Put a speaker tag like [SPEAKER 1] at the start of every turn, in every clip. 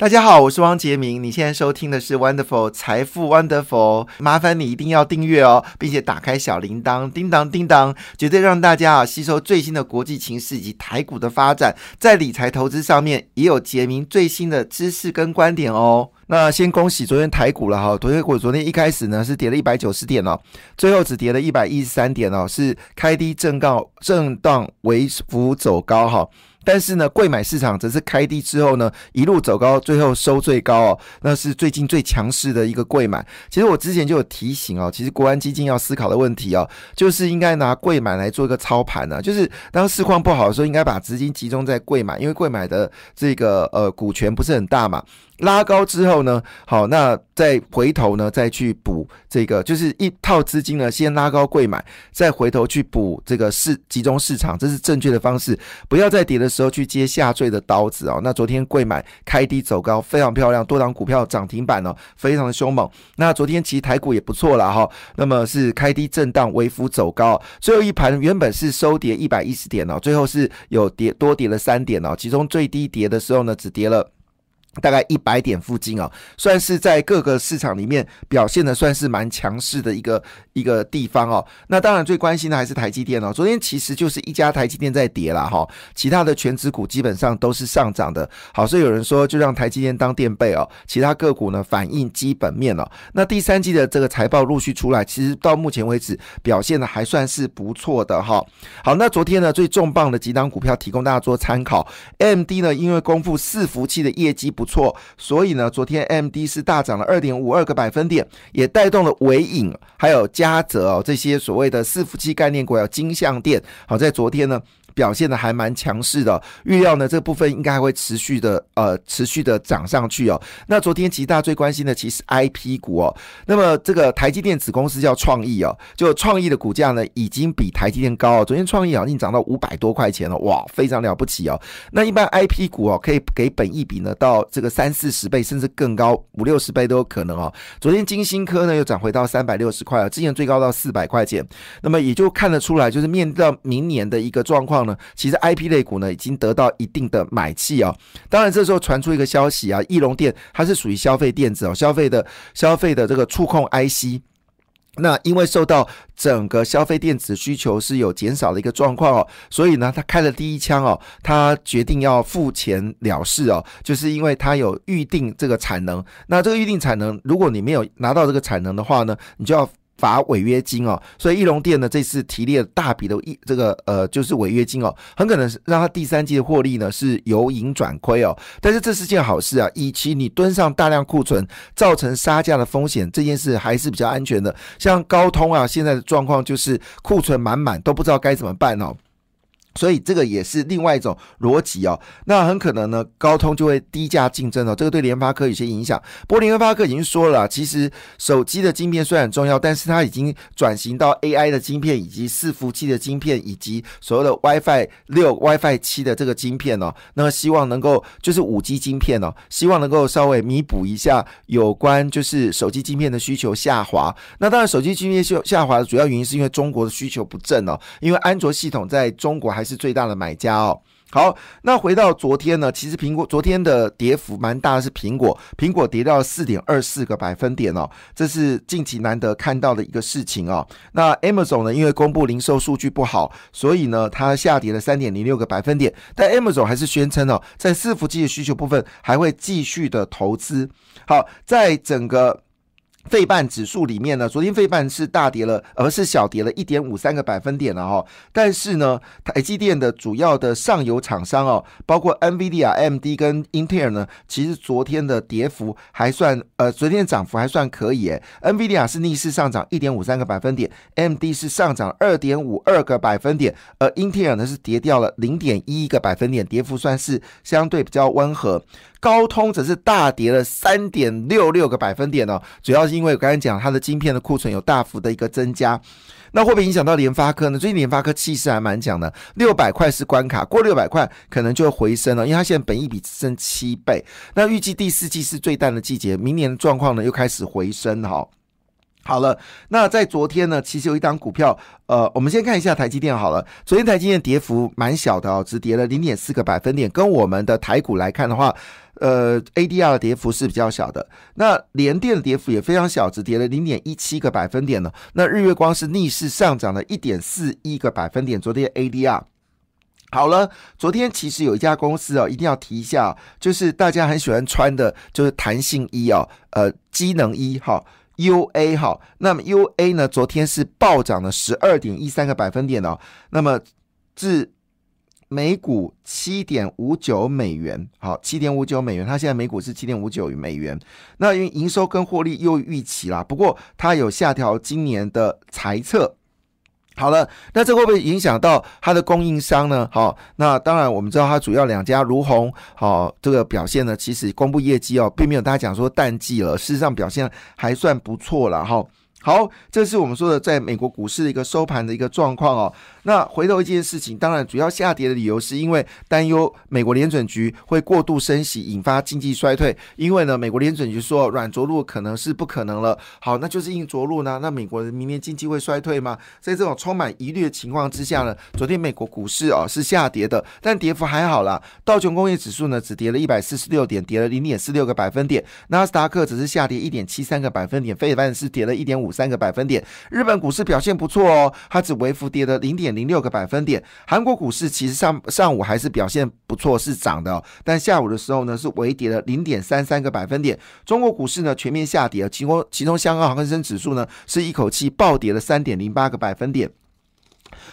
[SPEAKER 1] 大家好，我是汪杰明。你现在收听的是 Wonderful 财富 Wonderful，麻烦你一定要订阅哦，并且打开小铃铛，叮当叮当，绝对让大家啊吸收最新的国际情势以及台股的发展，在理财投资上面也有杰明最新的知识跟观点哦。那先恭喜昨天台股了哈，昨天股昨天一开始呢是跌了一百九十点哦，最后只跌了一百一十三点哦，是开低震高震荡微幅走高哈。但是呢，贵买市场则是开低之后呢，一路走高，最后收最高哦，那是最近最强势的一个贵买。其实我之前就有提醒哦，其实国安基金要思考的问题哦，就是应该拿贵买来做一个操盘呢，就是当市况不好的时候，应该把资金集中在贵买，因为贵买的这个呃股权不是很大嘛。拉高之后呢，好，那再回头呢，再去补这个，就是一套资金呢，先拉高贵买，再回头去补这个市集中市场，这是正确的方式。不要在跌的时候去接下坠的刀子哦。那昨天贵买开低走高，非常漂亮，多档股票涨停板哦，非常的凶猛。那昨天其实台股也不错了哈，那么是开低震荡，微幅走高，最后一盘原本是收跌一百一十点哦，最后是有跌多跌了三点哦，其中最低跌的时候呢，只跌了。大概一百点附近啊，算是在各个市场里面表现的算是蛮强势的一个一个地方哦。那当然最关心的还是台积电哦。昨天其实就是一家台积电在跌了哈，其他的全指股基本上都是上涨的。好，所以有人说就让台积电当垫背哦，其他个股呢反映基本面了。那第三季的这个财报陆续出来，其实到目前为止表现的还算是不错的哈。好，那昨天呢最重磅的几档股票提供大家做参考。M D 呢因为功夫伺服器的业绩。不错，所以呢，昨天 M D 是大涨了二点五二个百分点，也带动了伟影还有嘉泽哦这些所谓的伺服器概念股，还有金相店，好在昨天呢。表现的还蛮强势的，预料呢这部分应该还会持续的呃持续的涨上去哦。那昨天其实大家最关心的其实 I P 股哦，那么这个台积电子公司叫创意哦，就创意的股价呢已经比台积电高哦。昨天创意啊已经涨到五百多块钱了，哇，非常了不起哦。那一般 I P 股哦可以给本益比呢到这个三四十倍甚至更高五六十倍都有可能哦。昨天金星科呢又涨回到三百六十块了，之前最高到四百块钱，那么也就看得出来就是面对到明年的一个状况。呢，其实 I P 类股呢已经得到一定的买气哦。当然，这时候传出一个消息啊，翼龙电它是属于消费电子哦，消费的消费的这个触控 I C。那因为受到整个消费电子需求是有减少的一个状况哦，所以呢，他开了第一枪哦，他决定要付钱了事哦，就是因为他有预定这个产能。那这个预定产能，如果你没有拿到这个产能的话呢，你就要。罚违约金哦，所以翼龙店呢这次提列大笔的一这个呃就是违约金哦，很可能是让他第三季的获利呢是由盈转亏哦。但是这是件好事啊，以其你蹲上大量库存造成杀价的风险，这件事还是比较安全的。像高通啊，现在的状况就是库存满满，都不知道该怎么办哦。所以这个也是另外一种逻辑哦，那很可能呢，高通就会低价竞争哦，这个对联发科有些影响。不过联发科已经说了，其实手机的晶片虽然很重要，但是它已经转型到 AI 的晶片，以及伺服器的晶片，以及所谓的 WiFi 六、WiFi 七的这个晶片哦。那么希望能够就是五 G 晶片哦，希望能够稍微弥补一下有关就是手机晶片的需求下滑。那当然，手机晶片下下滑的主要原因是因为中国的需求不振哦，因为安卓系统在中国还还是最大的买家哦。好，那回到昨天呢，其实苹果昨天的跌幅蛮大的，是苹果，苹果跌到四点二四个百分点哦，这是近期难得看到的一个事情哦。那 Amazon 呢，因为公布零售数据不好，所以呢，它下跌了三点零六个百分点。但 Amazon 还是宣称哦，在伺服器的需求部分还会继续的投资。好，在整个。费半指数里面呢，昨天费半是大跌了，而是小跌了一点五三个百分点了哈。但是呢，台积电的主要的上游厂商哦，包括 NVIDIA、AMD 跟英特尔呢，其实昨天的跌幅还算，呃，昨天的涨幅还算可以诶。NVIDIA 是逆势上涨一点五三个百分点，AMD 是上涨二点五二个百分点，而英特尔呢是跌掉了零点一个百分点，跌幅算是相对比较温和。高通则是大跌了三点六六个百分点哦，主要是因为我刚才讲它的晶片的库存有大幅的一个增加，那会不会影响到联发科呢？最近联发科气势还蛮强的，六百块是关卡，过六百块可能就会回升了，因为它现在本益比只剩七倍，那预计第四季是最淡的季节，明年的状况呢又开始回升哈。好了，那在昨天呢，其实有一档股票，呃，我们先看一下台积电好了。昨天台积电跌幅蛮小的哦，只跌了零点四个百分点。跟我们的台股来看的话，呃，ADR 的跌幅是比较小的。那联电的跌幅也非常小，只跌了零点一七个百分点呢。那日月光是逆势上涨了一点四一个百分点。昨天 ADR 好了，昨天其实有一家公司哦，一定要提一下，就是大家很喜欢穿的，就是弹性衣哦，呃，机能衣哈。U A 好，那么 U A 呢？昨天是暴涨了十二点一三个百分点哦。那么至每股七点五九美元，好，七点五九美元，它现在每股是七点五九美元。那因为营收跟获利又预期啦，不过它有下调今年的财测。好了，那这会不会影响到它的供应商呢？好，那当然我们知道它主要两家如虹，好，这个表现呢，其实公布业绩哦，并没有大家讲说淡季了，事实上表现还算不错了哈。好，这是我们说的在美国股市的一个收盘的一个状况哦。那回头一件事情，当然主要下跌的理由是因为担忧美国联准局会过度升息，引发经济衰退。因为呢，美国联准局说软着陆可能是不可能了。好，那就是硬着陆呢？那美国的明年经济会衰退吗？在这种充满疑虑的情况之下呢，昨天美国股市哦是下跌的，但跌幅还好啦。道琼工业指数呢只跌了一百四十六点，跌了零点四六个百分点。纳斯达克只是下跌一点七三个百分点，非凡是跌了一点五。三个百分点，日本股市表现不错哦，它只微幅跌了零点零六个百分点。韩国股市其实上上午还是表现不错，是涨的，但下午的时候呢是微跌了零点三三个百分点。中国股市呢全面下跌，其中其中香港恒生指数呢是一口气暴跌了三点零八个百分点。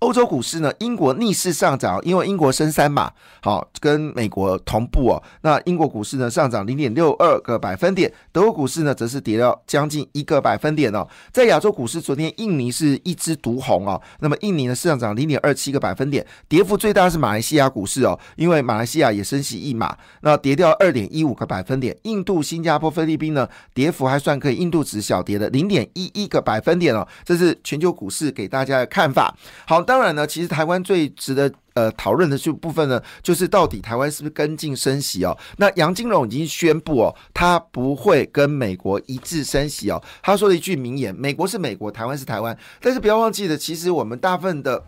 [SPEAKER 1] 欧洲股市呢，英国逆势上涨，因为英国升三嘛，好跟美国同步哦。那英国股市呢上涨零点六二个百分点，德国股市呢则是跌了将近一个百分点哦。在亚洲股市，昨天印尼是一枝独红哦。那么印尼呢上涨零点二七个百分点，跌幅最大是马来西亚股市哦，因为马来西亚也升息一码，那跌掉二点一五个百分点。印度、新加坡、菲律宾呢跌幅还算可以，印度只小跌了零点一一个百分点哦。这是全球股市给大家的看法。好，当然呢，其实台湾最值得呃讨论的这部分呢，就是到底台湾是不是跟进升息哦？那杨金龙已经宣布哦，他不会跟美国一致升息哦。他说了一句名言：“美国是美国，台湾是台湾。”但是不要忘记了，其实我们大部分的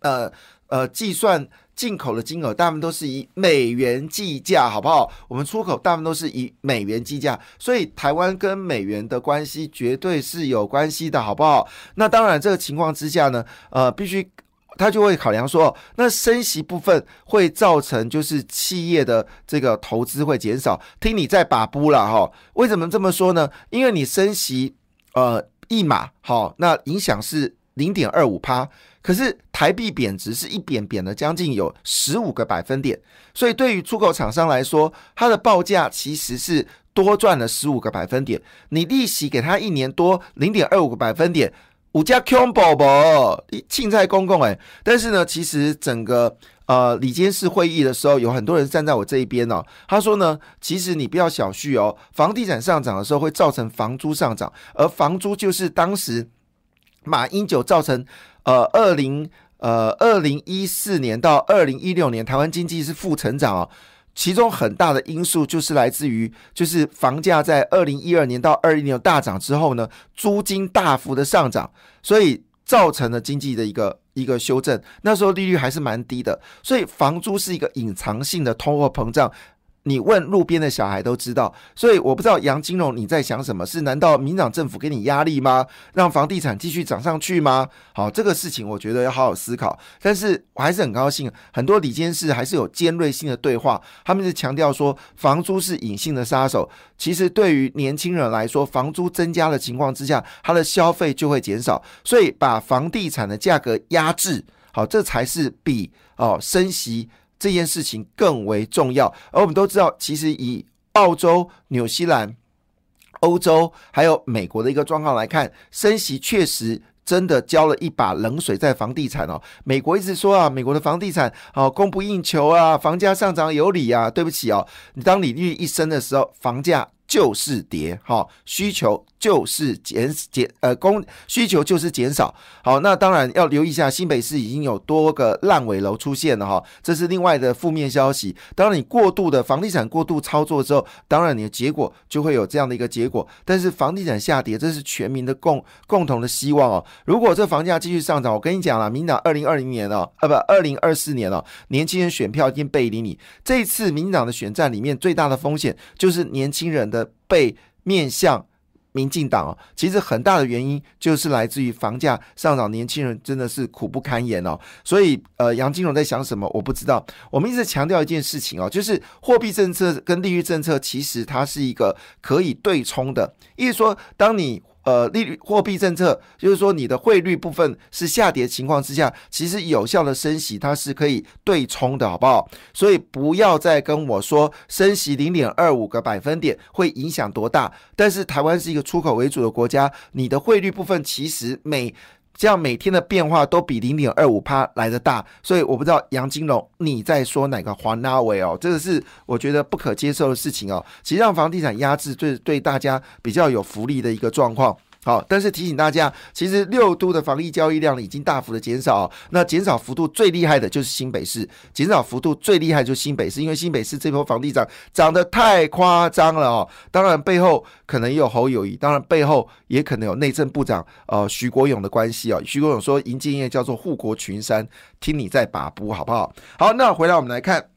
[SPEAKER 1] 呃呃计算进口的金额，大部分都是以美元计价，好不好？我们出口大部分都是以美元计价，所以台湾跟美元的关系绝对是有关系的，好不好？那当然，这个情况之下呢，呃，必须。他就会考量说，那升息部分会造成就是企业的这个投资会减少。听你在把布了哈？为什么这么说呢？因为你升息呃一码好，那影响是零点二五趴，可是台币贬值是一贬贬了将近有十五个百分点，所以对于出口厂商来说，它的报价其实是多赚了十五个百分点。你利息给他一年多零点二五个百分点。五家 Q 宝宝，庆在公公哎，但是呢，其实整个呃里监事会议的时候，有很多人站在我这一边哦。他说呢，其实你不要小觑哦，房地产上涨的时候会造成房租上涨，而房租就是当时马英九造成呃二零呃二零一四年到二零一六年台湾经济是负成长哦。其中很大的因素就是来自于，就是房价在二零一二年到二一年大涨之后呢，租金大幅的上涨，所以造成了经济的一个一个修正。那时候利率还是蛮低的，所以房租是一个隐藏性的通货膨胀。你问路边的小孩都知道，所以我不知道杨金荣你在想什么？是难道民党政府给你压力吗？让房地产继续涨上去吗？好，这个事情我觉得要好好思考。但是我还是很高兴，很多里监事还是有尖锐性的对话，他们是强调说房租是隐性的杀手。其实对于年轻人来说，房租增加的情况之下，他的消费就会减少，所以把房地产的价格压制，好，这才是比哦升息。这件事情更为重要，而我们都知道，其实以澳洲、纽西兰、欧洲还有美国的一个状况来看，升息确实真的浇了一把冷水在房地产哦。美国一直说啊，美国的房地产哦供不应求啊，房价上涨有理啊。对不起哦，你当利率一升的时候，房价就是跌，哈，需求就是减减，呃，供需求就是减少。好，那当然要留意一下，新北市已经有多个烂尾楼出现了，哈，这是另外的负面消息。当然，你过度的房地产过度操作之后，当然你的结果就会有这样的一个结果。但是房地产下跌，这是全民的共共同的希望哦。如果这房价继续上涨，我跟你讲了，民党二零二零年哦，呃，不，二零二四年哦，年轻人选票已经背离你。这次民党的选战里面最大的风险就是年轻人的。被面向民进党哦，其实很大的原因就是来自于房价上涨，年轻人真的是苦不堪言哦。所以，呃，杨金荣在想什么？我不知道。我们一直强调一件事情哦，就是货币政策跟利率政策其实它是一个可以对冲的，意思说，当你呃，利率货币政策就是说，你的汇率部分是下跌情况之下，其实有效的升息它是可以对冲的，好不好？所以不要再跟我说升息零点二五个百分点会影响多大。但是台湾是一个出口为主的国家，你的汇率部分其实每这样每天的变化都比零点二五趴来的大，所以我不知道杨金龙你在说哪个黄拉维哦，这个是我觉得不可接受的事情哦。其实让房地产压制对对大家比较有福利的一个状况。好，但是提醒大家，其实六都的防疫交易量已经大幅的减少，那减少幅度最厉害的就是新北市，减少幅度最厉害就是新北市，因为新北市这波房地产涨得太夸张了哦。当然背后可能也有侯友谊，当然背后也可能有内政部长呃徐国勇的关系哦。徐国勇说银建业叫做护国群山，听你在把布好不好？好，那回来我们来看。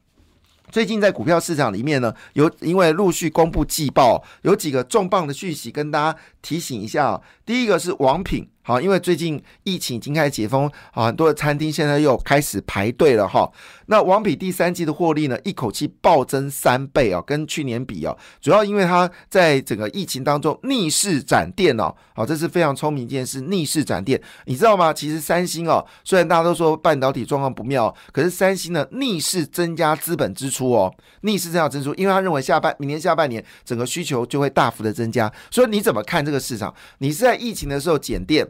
[SPEAKER 1] 最近在股票市场里面呢，有因为陆续公布季报，有几个重磅的讯息跟大家提醒一下。第一个是王品。好，因为最近疫情已经开始解封，啊，很多的餐厅现在又开始排队了哈。那王品第三季的获利呢，一口气暴增三倍哦，跟去年比哦，主要因为它在整个疫情当中逆势展店哦，好，这是非常聪明一件事，逆势展店，你知道吗？其实三星哦，虽然大家都说半导体状况不妙，可是三星呢逆势增加资本支出哦，逆势增加支出，因为他认为下半明年下半年整个需求就会大幅的增加，所以你怎么看这个市场？你是在疫情的时候减电？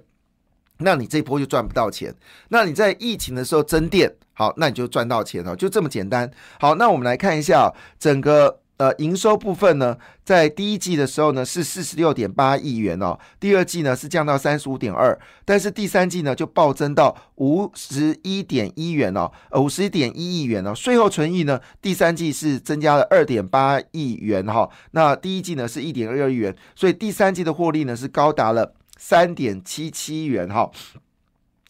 [SPEAKER 1] 那你这波就赚不到钱。那你在疫情的时候增电，好，那你就赚到钱了，就这么简单。好，那我们来看一下整个呃营收部分呢，在第一季的时候呢是四十六点八亿元哦，第二季呢是降到三十五点二，但是第三季呢就暴增到五十一点一元哦，五十一点一亿元哦。税后存益呢，第三季是增加了二点八亿元哈，那第一季呢是一点二亿元，所以第三季的获利呢是高达了。三点七七元哈，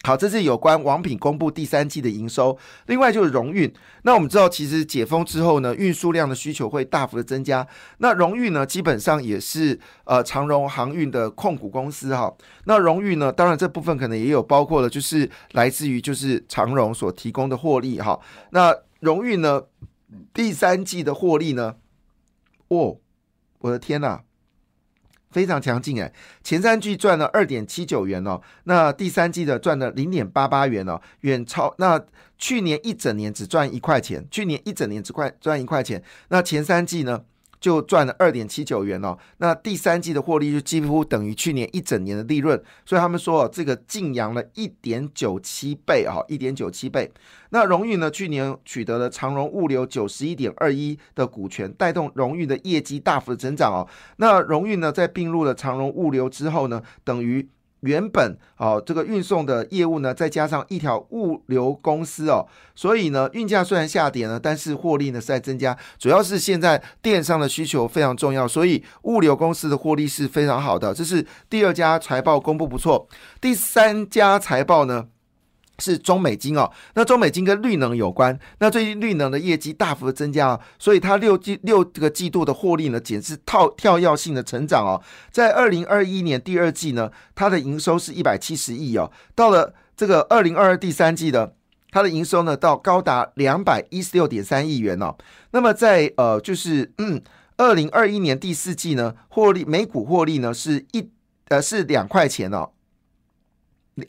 [SPEAKER 1] 好，这是有关王品公布第三季的营收。另外就是荣运，那我们知道其实解封之后呢，运输量的需求会大幅的增加。那荣运呢，基本上也是呃长荣航运的控股公司哈。那荣运呢，当然这部分可能也有包括了，就是来自于就是长荣所提供的获利哈。那荣运呢，第三季的获利呢，哦，我的天呐！非常强劲哎，前三季赚了二点七九元哦，那第三季的赚了零点八八元哦，远超那去年一整年只赚一块钱，去年一整年只块赚一块钱，那前三季呢？就赚了二点七九元哦，那第三季的获利就几乎等于去年一整年的利润，所以他们说这个净扬了一点九七倍啊，一点九七倍。那荣誉呢，去年取得了长荣物流九十一点二一的股权，带动荣誉的业绩大幅的增长哦。那荣誉呢，在并入了长荣物流之后呢，等于。原本哦，这个运送的业务呢，再加上一条物流公司哦，所以呢，运价虽然下跌呢，但是获利呢是在增加。主要是现在电商的需求非常重要，所以物流公司的获利是非常好的。这是第二家财报公布不错，第三家财报呢？是中美金哦，那中美金跟绿能有关，那最近绿能的业绩大幅的增加哦，所以它六季六个季度的获利呢，简直套跳跃性的成长哦，在二零二一年第二季呢，它的营收是一百七十亿哦，到了这个二零二二第三季呢，它的营收呢到高达两百一十六点三亿元哦，那么在呃就是嗯二零二一年第四季呢，获利每股获利呢是一呃是两块钱哦。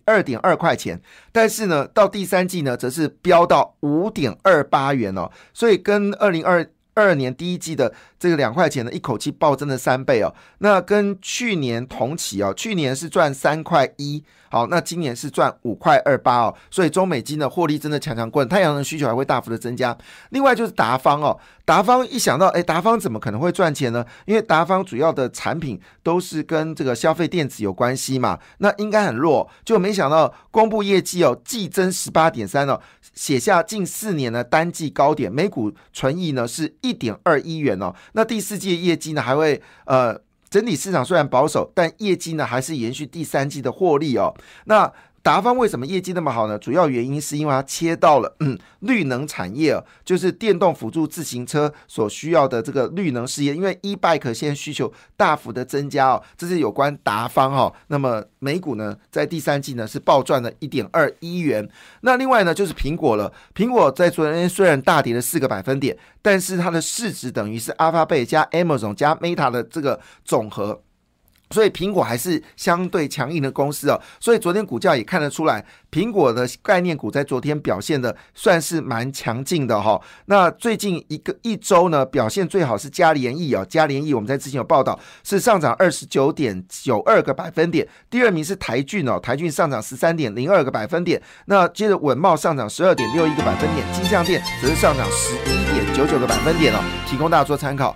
[SPEAKER 1] 二点二块钱，但是呢，到第三季呢，则是飙到五点二八元哦，所以跟二零二二年第一季的这个两块钱呢，一口气暴增了三倍哦。那跟去年同期哦，去年是赚三块一，好，那今年是赚五块二八哦。所以中美金的获利真的强强棍，太阳能需求还会大幅的增加。另外就是达方哦，达方一想到哎，达方怎么可能会赚钱呢？因为达方主要的产品都是跟这个消费电子有关系嘛，那应该很弱，就没想到公布业绩哦，季增十八点三哦。写下近四年的单季高点，每股纯益呢是一点二亿元哦。那第四季的业绩呢还会呃，整体市场虽然保守，但业绩呢还是延续第三季的获利哦。那达方为什么业绩那么好呢？主要原因是因为它切到了嗯绿能产业哦，就是电动辅助自行车所需要的这个绿能事业。因为 e bike 现在需求大幅的增加哦，这是有关达方哈。那么美股呢，在第三季呢是暴赚了一点二一元。那另外呢就是苹果了，苹果在昨天虽然大跌了四个百分点，但是它的市值等于是阿发贝加 Amazon 加 Meta 的这个总和。所以苹果还是相对强硬的公司哦，所以昨天股价也看得出来，苹果的概念股在昨天表现的算是蛮强劲的哈。那最近一个一周呢，表现最好是嘉联益哦，嘉联益我们在之前有报道是上涨二十九点九二个百分点，第二名是台骏哦，台骏上涨十三点零二个百分点，那接着稳茂上涨十二点六一个百分点，金相店则是上涨十一点九九个百分点哦，提供大家做参考。